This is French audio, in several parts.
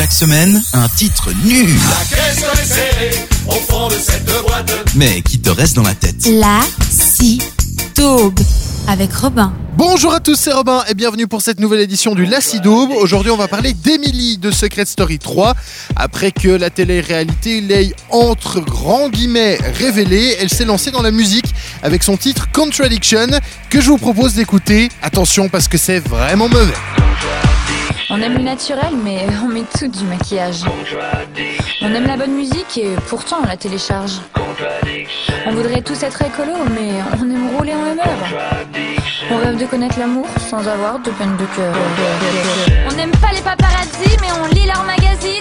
Chaque semaine, un titre nul. au fond de cette boîte. Mais qui te reste dans la tête. La si taube avec Robin. Bonjour à tous, c'est Robin et bienvenue pour cette nouvelle édition du Lacidoube. Aujourd'hui, on va parler d'Emily de Secret Story 3. Après que la télé-réalité l'ait entre grands guillemets révélée, elle s'est lancée dans la musique avec son titre Contradiction que je vous propose d'écouter. Attention parce que c'est vraiment mauvais. On aime le naturel, mais on met tout du maquillage. On aime la bonne musique et pourtant on la télécharge. On voudrait tous être écolo, mais on aime rouler en humeur. On rêve de connaître l'amour sans avoir de peine de cœur. On n'aime pas les paparazzi, mais on lit leurs magazines.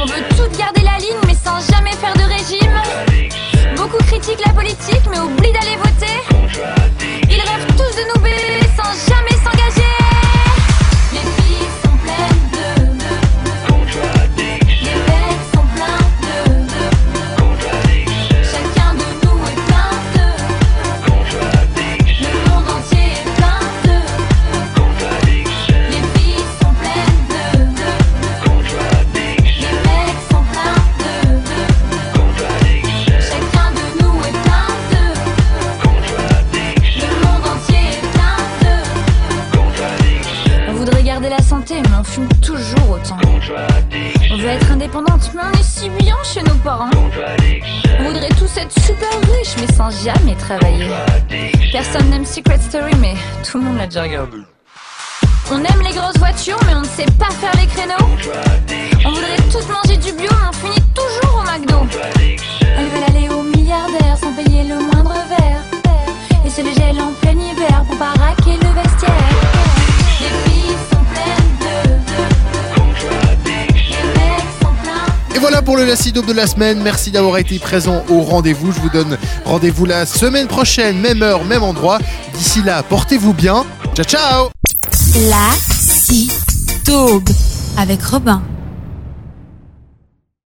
On veut toutes garder la ligne, mais sans jamais faire de régime. Beaucoup critiquent la politique, mais oublient d'aller voter. Ils rêvent tous de nous baiser la santé, mais on fume toujours autant. On veut être indépendante, mais on est si bien chez nos parents. On voudrait tous être super riches, mais sans jamais travailler. Personne n'aime Secret Story, mais tout le monde l'a déjà regardé. On aime les grosses voitures, mais on ne sait pas faire les créneaux. On voudrait tous manger du bio, mais on finit toujours au McDo. Elles veulent aller au milliardaire sans payer le moindre verre. Et se en plein Et voilà pour le Lacidoube de la semaine. Merci d'avoir été présent au rendez-vous. Je vous donne rendez-vous la semaine prochaine, même heure, même endroit. D'ici là, portez-vous bien. Ciao ciao La si taube avec Robin.